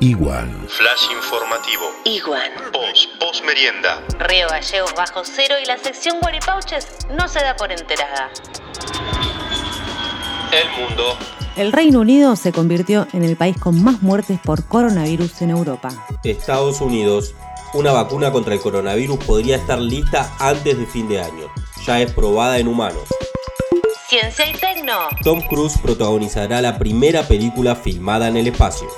Igual. Flash informativo. Igual. Post, post merienda. Río Gallegos bajo cero y la sección Guaripauches no se da por enterada. El mundo. El Reino Unido se convirtió en el país con más muertes por coronavirus en Europa. Estados Unidos. Una vacuna contra el coronavirus podría estar lista antes de fin de año. Ya es probada en humanos. Ciencia y Tecno. Tom Cruise protagonizará la primera película filmada en el espacio.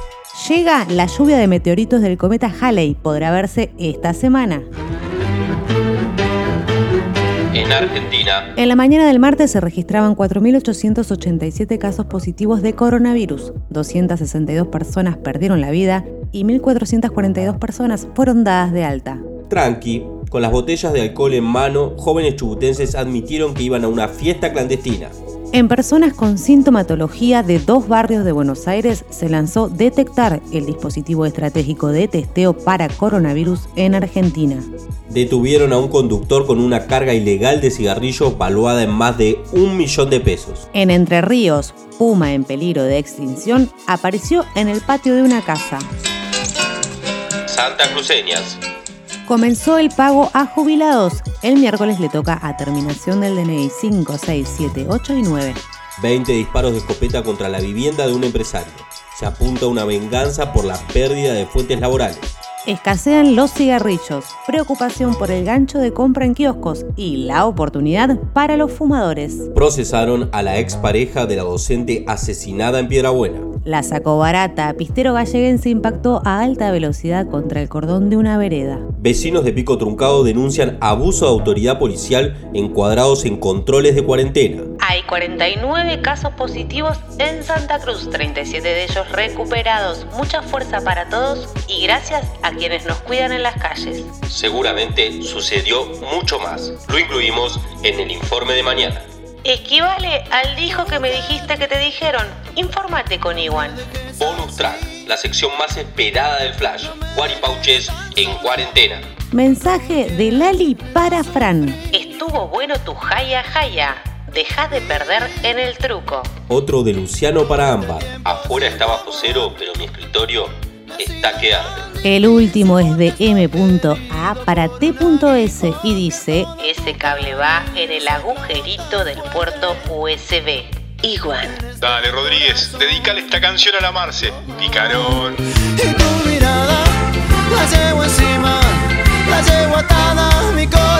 Llega la lluvia de meteoritos del cometa Halley. Podrá verse esta semana. En Argentina. En la mañana del martes se registraban 4.887 casos positivos de coronavirus. 262 personas perdieron la vida y 1.442 personas fueron dadas de alta. Tranqui, con las botellas de alcohol en mano, jóvenes chubutenses admitieron que iban a una fiesta clandestina. En personas con sintomatología de dos barrios de Buenos Aires se lanzó Detectar, el dispositivo estratégico de testeo para coronavirus en Argentina. Detuvieron a un conductor con una carga ilegal de cigarrillos valuada en más de un millón de pesos. En Entre Ríos, Puma en peligro de extinción apareció en el patio de una casa. Santa Cruceñas. Comenzó el pago a jubilados. El miércoles le toca a terminación del DNI 5, 6, 7, 8 y 9. 20 disparos de escopeta contra la vivienda de un empresario. Se apunta una venganza por la pérdida de fuentes laborales. Escasean los cigarrillos, preocupación por el gancho de compra en kioscos y la oportunidad para los fumadores. Procesaron a la expareja de la docente asesinada en Piedrabuena. La sacó barata, pistero galleguense impactó a alta velocidad contra el cordón de una vereda. Vecinos de Pico Truncado denuncian abuso de autoridad policial encuadrados en controles de cuarentena. Hay 49 casos positivos en Santa Cruz, 37 de ellos recuperados. Mucha fuerza para todos y gracias a quienes nos cuidan en las calles. Seguramente sucedió mucho más. Lo incluimos en el informe de mañana. Esquivale al dijo que me dijiste que te dijeron. Infórmate con Iwan. Bonus track, la sección más esperada del Flash. Guaripauches en cuarentena. Mensaje de Lali para Fran. Estuvo bueno tu jaya jaya. Deja de perder en el truco. Otro de Luciano para Ámbar. Afuera está bajo cero, pero mi escritorio está que arde. El último es de M.A para T.S y dice Ese cable va en el agujerito del puerto USB. Igual. Dale, Rodríguez, dedícale esta canción a la Marce. Picarón. Y tu mirada la llevo encima, la llevo atada mi corazón.